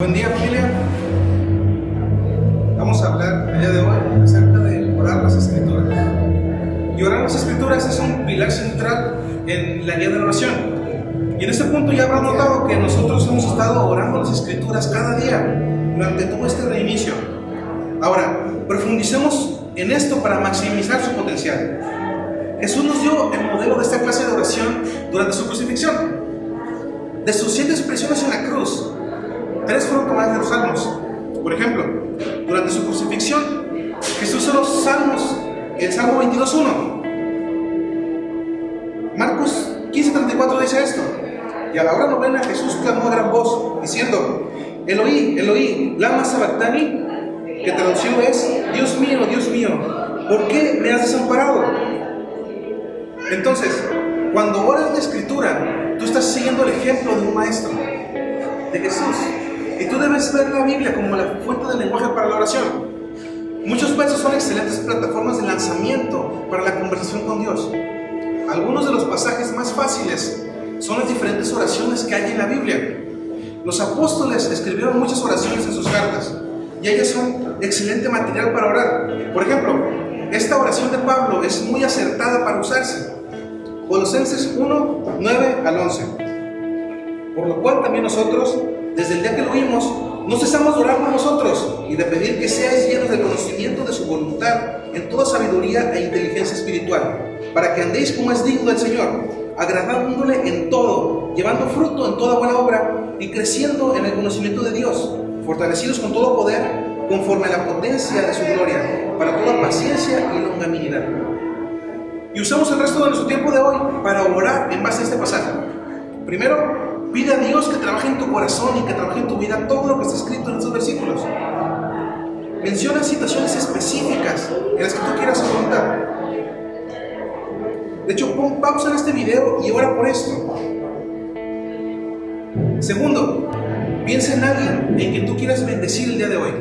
Buen día familia. Vamos a hablar el día de hoy acerca de orar las escrituras. Y orar las escrituras es un pilar central en la guía de la oración. Y en este punto ya habrán notado que nosotros hemos estado orando las escrituras cada día durante todo este reinicio. Ahora, profundicemos en esto para maximizar su potencial. Jesús nos dio el modelo de esta clase de oración durante su crucifixión. De sus siete expresiones en la cruz, Tres fueron tomadas de los salmos. Por ejemplo, durante su crucifixión, Jesús usó los salmos, el Salmo 22.1. Marcos 15.34 dice esto. Y a la hora novena Jesús clamó a gran voz, diciendo, Eloí, Eloí, lama sabactani, que traducido es, Dios mío, Dios mío, ¿por qué me has desamparado? Entonces, cuando oras la escritura, tú estás siguiendo el ejemplo de un maestro, de Jesús. Y tú debes ver la Biblia como la fuente del lenguaje para la oración. Muchos versos son excelentes plataformas de lanzamiento para la conversación con Dios. Algunos de los pasajes más fáciles son las diferentes oraciones que hay en la Biblia. Los apóstoles escribieron muchas oraciones en sus cartas y ellas son excelente material para orar. Por ejemplo, esta oración de Pablo es muy acertada para usarse. Colosenses 1, 9 al 11. Por lo cual también nosotros, desde el día que lo oímos, no cesamos de orar por nosotros y de pedir que seáis llenos del conocimiento de su voluntad en toda sabiduría e inteligencia espiritual, para que andéis como es digno del Señor, agradándole en todo, llevando fruto en toda buena obra y creciendo en el conocimiento de Dios, fortalecidos con todo poder, conforme a la potencia de su gloria, para toda paciencia y longanimidad. Y usamos el resto de nuestro tiempo de hoy para orar en base a este pasaje. Primero, pide a Dios que trabaje en tu corazón y que trabaje en tu vida todo lo que está escrito en estos versículos. Menciona situaciones específicas en las que tú quieras afrontar. De hecho, pon pausa en este video y ora por esto. Segundo, piensa en alguien en que tú quieras bendecir el día de hoy.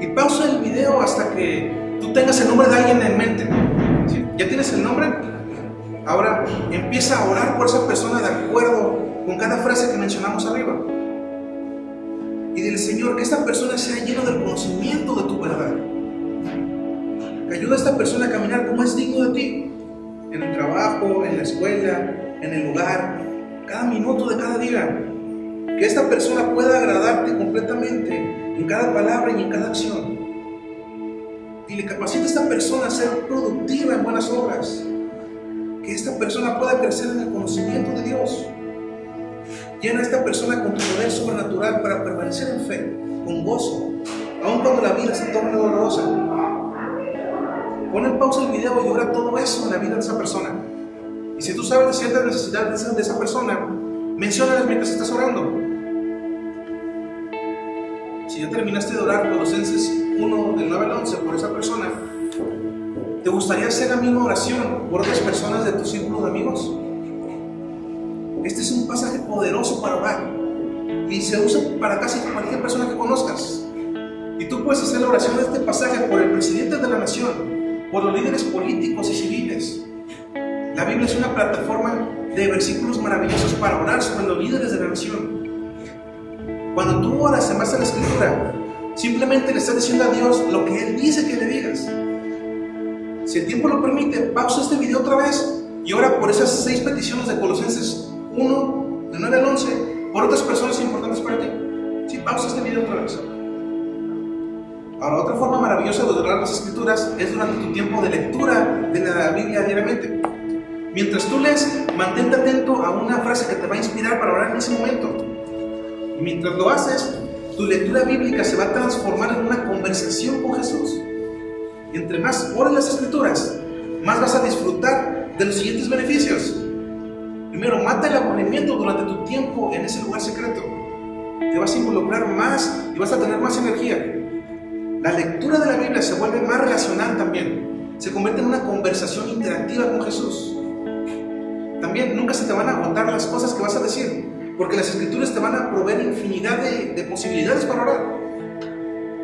Y pausa el video hasta que tú tengas el nombre de alguien en mente. ¿Ya tienes el nombre? Ahora empieza a orar por esa persona de acuerdo con cada frase que mencionamos arriba. Y dile, Señor, que esta persona sea llena del conocimiento de tu verdad. Que ayude a esta persona a caminar como es digno de ti. En el trabajo, en la escuela, en el lugar, cada minuto de cada día. Que esta persona pueda agradarte completamente en cada palabra y en cada acción. Dile, capacita a esta persona a ser productiva en buenas obras. Que esta persona pueda crecer en el conocimiento de Dios. Llena a esta persona con tu poder sobrenatural para permanecer en fe, con gozo, aun cuando la vida se torne dolorosa. Pon en pausa el video y ora todo eso en la vida de esa persona. Y si tú sabes de ciertas necesidades de esa, persona, menciónalas mientras estás orando. Si ya terminaste de orar Colosenses 1 del 9 al 11 por esa persona, ¿te gustaría hacer la misma oración por otras personas de tu círculo de amigos? Este es un pasaje poderoso para orar y se usa para casi cualquier persona que conozcas. Y tú puedes hacer la oración de este pasaje por el presidente de la nación, por los líderes políticos y civiles. La Biblia es una plataforma de versículos maravillosos para orar sobre los líderes de la nación. Cuando tú oras en base a la escritura, simplemente le estás diciendo a Dios lo que Él dice que le digas. Si el tiempo lo permite, pausa este video otra vez y ora por esas seis peticiones de Colosenses 1, de 9 al 11, por otras personas importantes para ti. Sí, pausa este video otra vez. Ahora, otra forma maravillosa de orar las escrituras es durante tu tiempo de lectura de la Biblia diariamente. Mientras tú lees, mantente atento a una frase que te va a inspirar para orar en ese momento. Y mientras lo haces, tu lectura bíblica se va a transformar en una conversación con Jesús. Y entre más ores las escrituras, más vas a disfrutar de los siguientes beneficios. Primero, mata el aburrimiento durante tu tiempo en ese lugar secreto. Te vas a involucrar más y vas a tener más energía. La lectura de la Biblia se vuelve más relacional también. Se convierte en una conversación interactiva con Jesús. También nunca se te van a agotar las cosas que vas a decir, porque las escrituras te van a proveer infinidad de, de posibilidades para orar.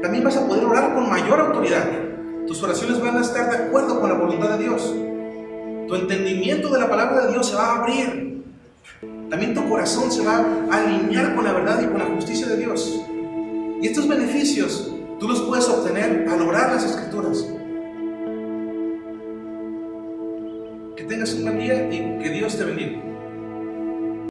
También vas a poder orar con mayor autoridad. Tus oraciones van a estar de acuerdo con la voluntad de Dios. Entendimiento de la palabra de Dios se va a abrir. también tu corazón se va a alinear con la verdad y con la justicia de Dios. Y estos beneficios tú los puedes obtener al orar las escrituras. Que tengas un buen día y que Dios te bendiga.